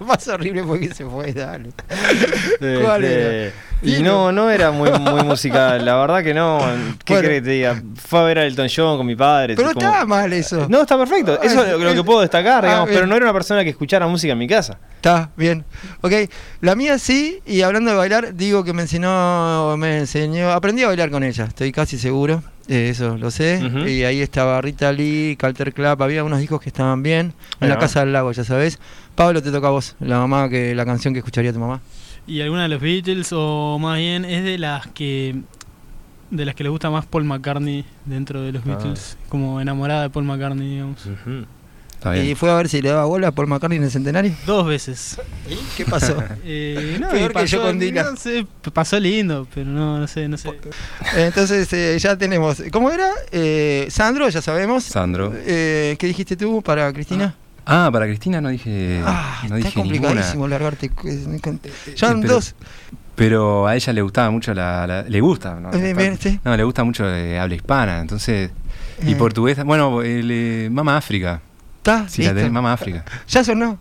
S2: Más horrible porque se fue, dale.
S4: Este,
S2: ¿Cuál era?
S4: Y no, no era muy, muy musical, la verdad que no. ¿Qué
S2: Bueno.
S4: querés que te diga? Fue a ver a Elton John con mi padre.
S2: Pero
S4: como-
S2: estaba mal eso.
S4: No, está perfecto. Eso es lo, que puedo destacar,
S2: Ah,
S4: digamos,
S2: bien.
S4: pero no era una persona que escuchara música en mi casa.
S2: Está bien. Ok, la mía sí, y hablando de bailar, digo que me enseñó, me enseñó, aprendí a bailar con ella, estoy casi seguro, eh, eso lo sé. Y ahí estaba Rita Lee, Calter Club, había unos discos que estaban bien, en la. Casa del Lago, ya sabes. Pablo, te toca a vos, la mamá que la canción que escucharía tu mamá.
S10: ¿Y alguna de los Beatles o más bien es de las que de las que le gusta más Paul McCartney dentro de los
S4: Ah.
S10: Beatles, como enamorada de Paul McCartney, digamos.
S5: Bien.
S2: Y fue a ver si le daba bola a Paul McCartney en el centenario.
S10: Dos veces.
S2: ¿Qué pasó?
S10: Eh, no,
S2: Peor que yo
S10: pasó-
S2: con Dylan.
S10: No sé, pasó lindo, pero no, no sé, no sé.
S2: Entonces eh, ya tenemos, ¿cómo era? Eh, Sandro, ya sabemos.
S5: Sandro.
S2: Eh, ¿Qué dijiste tú para Cristina?
S5: Ah, para Cristina no dije,
S2: Ah,
S5: no
S2: está
S5: dije
S2: complicadísimo
S5: ninguna.
S2: largarte.
S5: Pero-
S2: dos.
S5: Pero a ella le gustaba mucho la, la- le gusta, ¿no?
S2: Sí.
S5: No, le gusta mucho eh, habla hispana, entonces y
S2: Eh.
S5: portugués, bueno, el, eh, Mama África.
S2: Está,
S5: Sí, la tenés, Mama África.
S2: Ya sonó.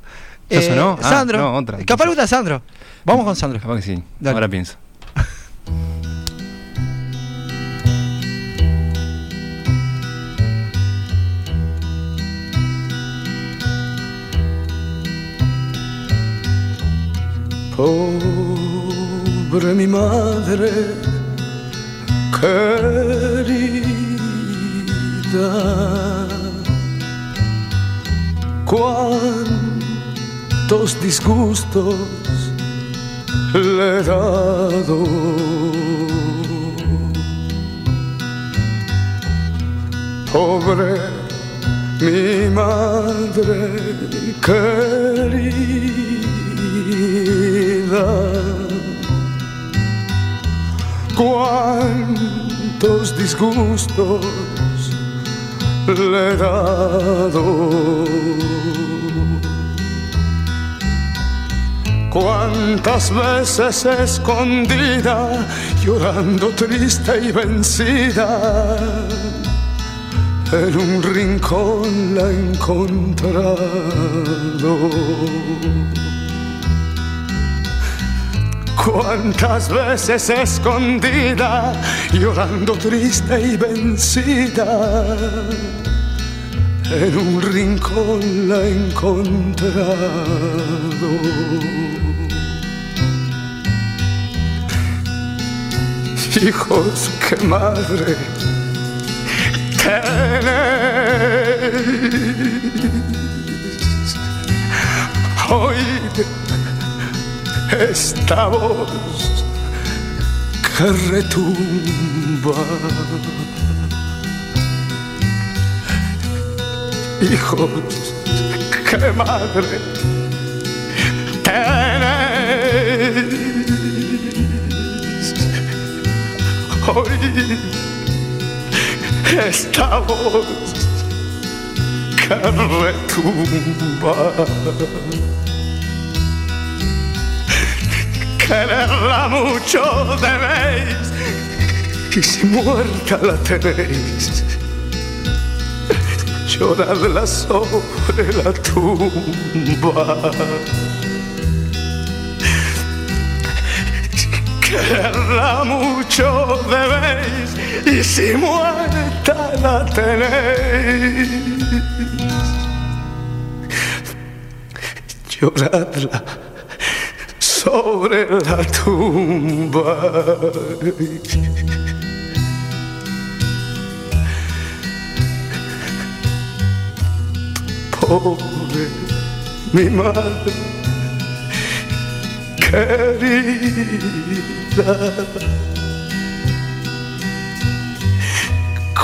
S5: ¿Ya sonó? Ah,
S2: Sandro.
S5: no, otra.
S2: Capaz le gusta Sandro. Vamos con Sandro.
S5: Capaz que sí.
S2: Dale.
S5: Ahora pienso.
S9: Pobre mi madre querida, cuántos disgustos le he dado. Pobre mi madre querida, cuántos disgustos le he dado. Cuántas veces escondida, llorando triste y vencida, en un rincón la he encontrado. Cuántas veces escondida, llorando triste y vencida, en un rincón la he encontrado. Hijos, qué madre tenés. Oíd esta voz que retumba. Hijos, qué madre tenés. Oíd esta voz que retumba. Quererla mucho debéis y si muerta la tenéis, lloradla sobre la tumba. Quererla mucho debéis y si muerta la tenéis, lloradla sobre la tumba. Pobre mi madre querida.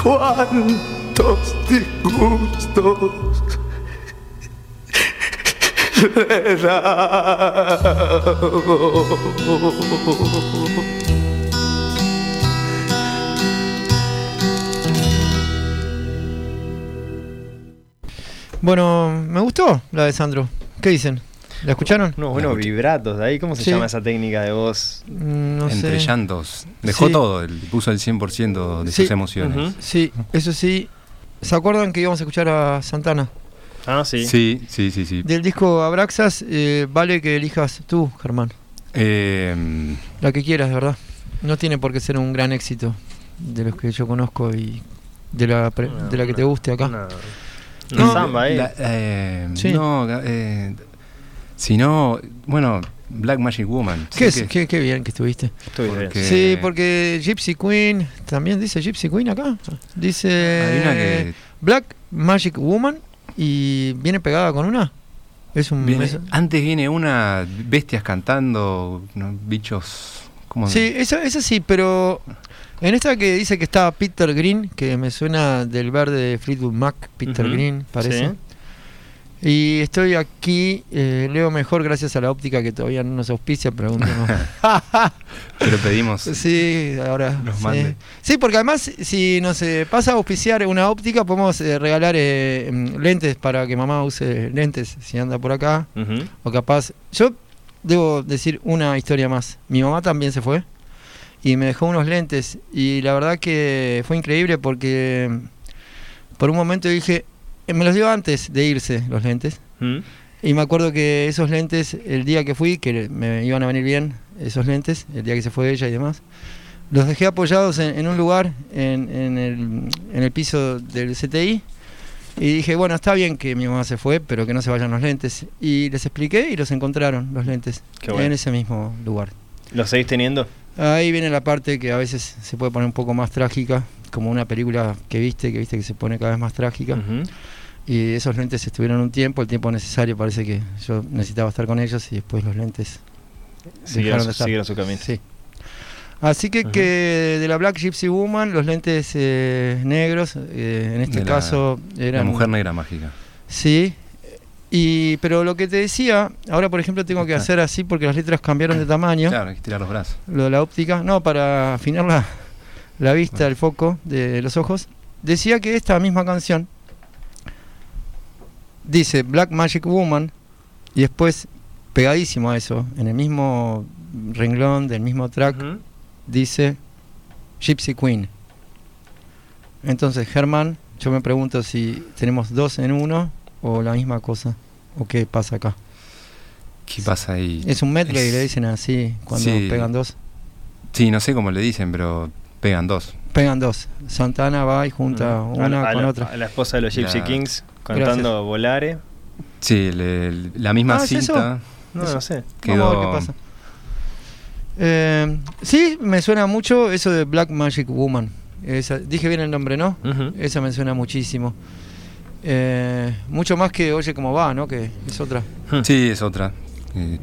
S6: Cuántos disgustos
S2: Bueno, me gustó la de Sandro. ¿Qué dicen? ¿La escucharon?
S4: Unos buenos vibratos de ahí. ¿Cómo se
S2: Sí.
S4: llama esa técnica de voz?
S2: Mm, No
S5: Entre
S2: sé.
S5: llantos. Dejó
S2: Sí.
S5: todo, él puso el 100% de
S2: Sí.
S5: sus emociones.
S2: Sí, eso sí. ¿Se acuerdan que íbamos a escuchar a Santana?
S4: Ah, sí.
S5: Sí, sí, sí, sí.
S2: Del disco Abraxas, eh, vale que elijas tú, Germán.
S5: Eh,
S2: La que quieras, de verdad. No tiene por qué ser un gran éxito de los que yo conozco y de la, pre-
S4: Una-
S2: de la que te guste acá.
S4: Una,
S2: No,
S4: una samba ahí.
S5: la- eh,
S2: Sí.
S5: No, eh, si no, bueno, Black Magic Woman.
S2: ¿Qué, es-
S5: que-
S2: qué, qué bien que estuviste.
S4: Estoy bien.
S5: porque-
S2: Sí, porque Gypsy Queen, también dice Gypsy Queen acá. Dice Black Magic Woman y viene pegada con una. Es un...
S5: viene-
S2: es-
S5: antes viene una bestias cantando, bichos. ¿cómo?
S2: Sí, esa, esa sí, pero en esta que dice que está Peter Green, que me suena del verde de Fleetwood Mac, Peter Green, parece.
S4: sí.
S2: Y estoy aquí, eh, leo mejor gracias a la óptica que todavía no nos auspicia, preguntemos.
S5: Pero pedimos.
S2: sí, ahora.
S5: Nos
S2: sí.
S5: mande.
S2: Sí, porque además, si nos eh, pasa a auspiciar una óptica, podemos eh, regalar eh, mm, lentes para que mamá use lentes si anda por acá. O capaz. Yo debo decir una historia más. Mi mamá también se fue y me dejó unos lentes. Y la verdad que fue increíble porque mm, por un momento dije. Eh, Me los dio antes de irse los lentes.
S4: ¿Mm?
S2: Y me acuerdo que esos lentes, el día que fui, que me iban a venir bien esos lentes, el día que se fue ella y demás, los dejé apoyados en, en un lugar en, en el, en el piso del CTI. Y dije, bueno, está bien que mi mamá se fue, pero que no se vayan los lentes. Y les expliqué y los encontraron, los lentes,
S4: bueno.
S2: en ese mismo lugar.
S4: ¿Lo seguís teniendo?
S2: Ahí viene la parte que a veces se puede poner un poco más trágica, como una película que viste, que viste que se pone cada vez más trágica.
S4: Ujú.
S2: Y esos lentes estuvieron un tiempo, el tiempo necesario, parece que yo necesitaba estar con ellos y después los lentes
S4: Siguieron, su-
S2: de estar.
S4: siguieron su camino.
S2: Sí. Así que, que de la Black Gypsy Woman, los lentes eh, negros, eh, en este
S5: De la-
S2: caso
S5: La
S2: eran...
S5: mujer negra mágica.
S2: Sí. Y, pero lo que te decía, ahora por ejemplo tengo que
S5: Ah.
S2: hacer así porque las letras cambiaron de tamaño.
S5: Claro, hay que tirar los brazos.
S2: Lo de la óptica, no, para afinar la, la vista, el foco de los ojos. Decía que esta misma canción dice Black Magic Woman y después, pegadísimo a eso, en el mismo renglón del mismo track, dice Gypsy Queen. Entonces, Germán, yo me pregunto si tenemos dos en uno o la misma cosa, o qué pasa acá.
S5: ¿Qué pasa ahí?
S2: Es un medley,
S5: Es-
S2: le dicen así, cuando
S5: Sí.
S2: pegan dos.
S5: Sí, no sé cómo le dicen, pero pegan dos.
S2: Pegan dos. Santana va y junta.
S4: A
S2: una
S4: a
S2: con
S4: la-
S2: otra.
S4: A la esposa de los Gypsy
S5: La-
S4: Kings cantando Volare.
S5: Sí, le- la misma
S2: Ah, ¿es eso?
S5: cinta
S4: No,
S2: Eso.
S4: no sé.
S5: quedó.
S2: Vamos a ver qué pasa. Eh, sí, me suena mucho eso de Black Magic Woman. Esa- dije bien el nombre, ¿no? Esa me suena muchísimo. Eh, mucho más que Oye cómo va, ¿no? Que es otra.
S5: Sí, es otra. Eh,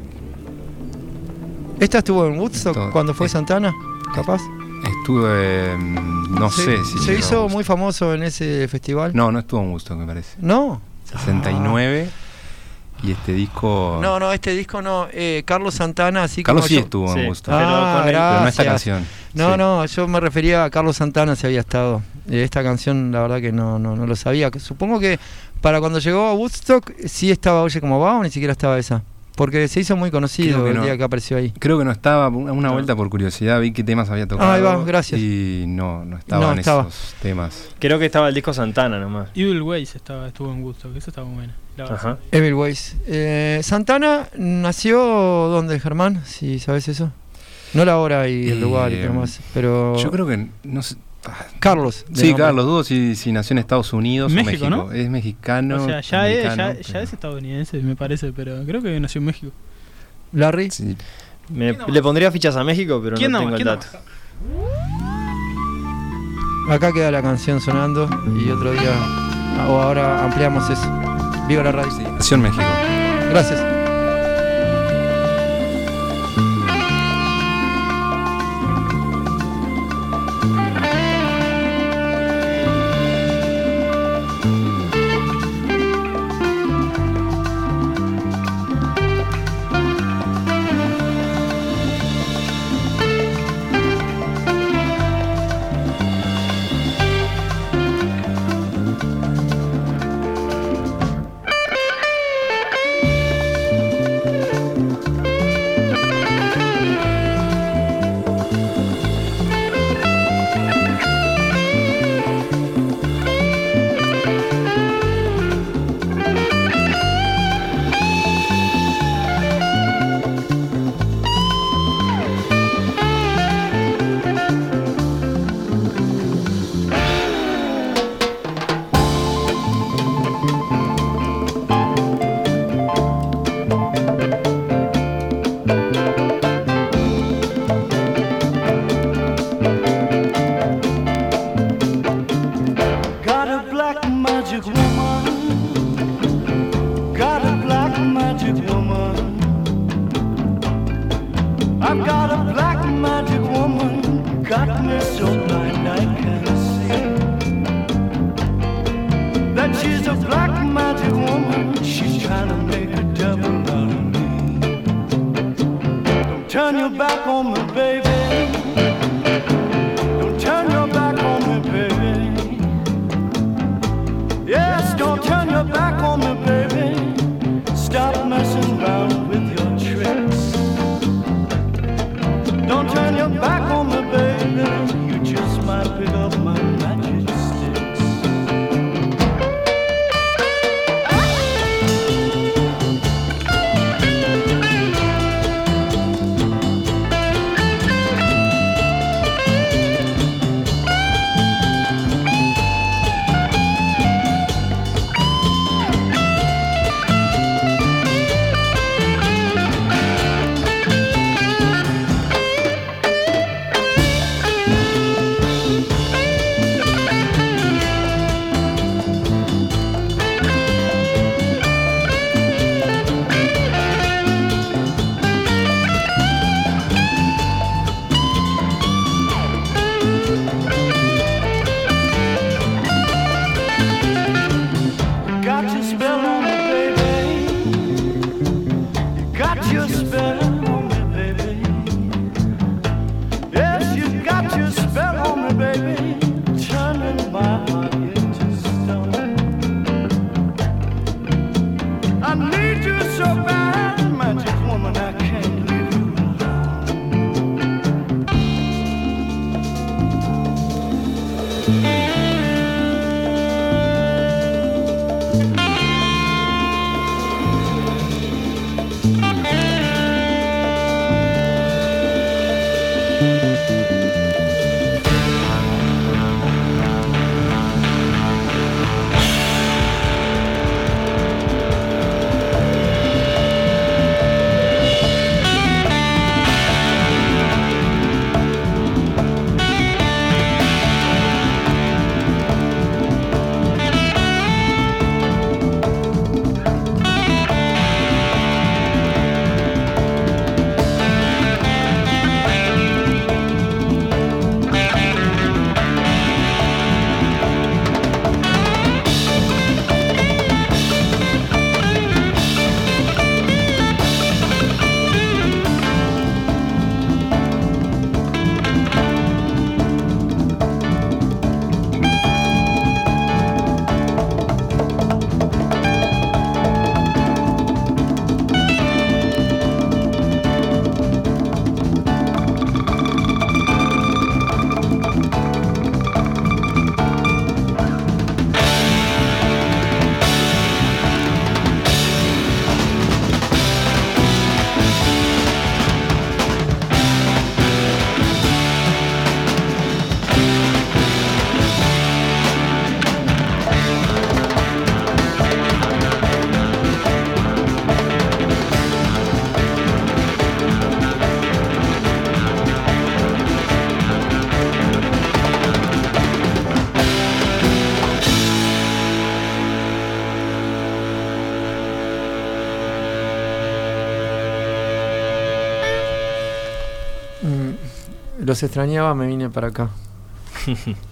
S2: ¿Esta estuvo en Woodstock cuando fue
S5: Es-
S2: Santana? Capaz.
S5: Estuve. mm, No
S2: se,
S5: sé si.
S2: Se hizo muy famoso en ese festival.
S5: No, no estuvo en Woodstock, me parece.
S2: ¿No?
S5: 69. Y este disco.
S2: No, no, este disco no. Eh, Carlos Santana, así
S5: Carlos
S2: como
S5: sí
S2: yo-
S5: estuvo
S4: Sí,
S5: en Woodstock.
S2: Ah,
S4: pero
S5: no esta
S2: gracias.
S5: canción.
S2: No,
S5: Sí.
S2: no, yo me refería a Carlos Santana si había estado. Eh, esta canción, la verdad que no, no, no lo sabía. Supongo que para cuando llegó a Woodstock, sí estaba Oye cómo va o ni siquiera estaba esa. Porque se hizo muy conocido
S5: que
S2: el
S5: no.
S2: día que apareció ahí.
S5: Creo que no estaba, una vuelta por curiosidad, vi qué temas había tocado.
S2: Ah, ahí va, gracias.
S5: Y no, no estaban
S2: No estaba.
S5: esos temas.
S4: Creo que estaba el disco Santana nomás.
S10: Evil Ways estaba, estuvo en Woodstock, eso estaba buena. La verdad.
S4: Ajá.
S2: Evil Ways. Eh, Santana nació ¿dónde, Germán? Si sabes eso. No la hora y el
S5: Eh,
S2: lugar y demás, pero
S5: Yo creo que. No sé,
S2: Carlos.
S5: sí,
S2: nombre.
S5: Carlos, dudo si, si nació en Estados Unidos
S10: México,
S5: o México.
S10: ¿no?
S5: Es mexicano.
S10: o sea, ya es, ya,
S5: americano,
S10: ya
S5: pero-
S10: es estadounidense, me parece, pero creo que nació en México.
S2: Larry.
S5: Sí,
S4: Me- le pondría fichas a México, pero
S10: ¿Quién
S4: no tengo el dato.
S2: Acá queda la canción sonando y otro día o ahora ampliamos eso. Viva la radio.
S5: sí, nació en México.
S2: Gracias.
S12: Turn your back on me, baby. Don't turn your back on me, baby. Yes, don't turn your back on me, baby. Stop messing around with your tricks. Don't turn your back on me, baby. You just might pick up my
S2: Los extrañaba, me vine para acá.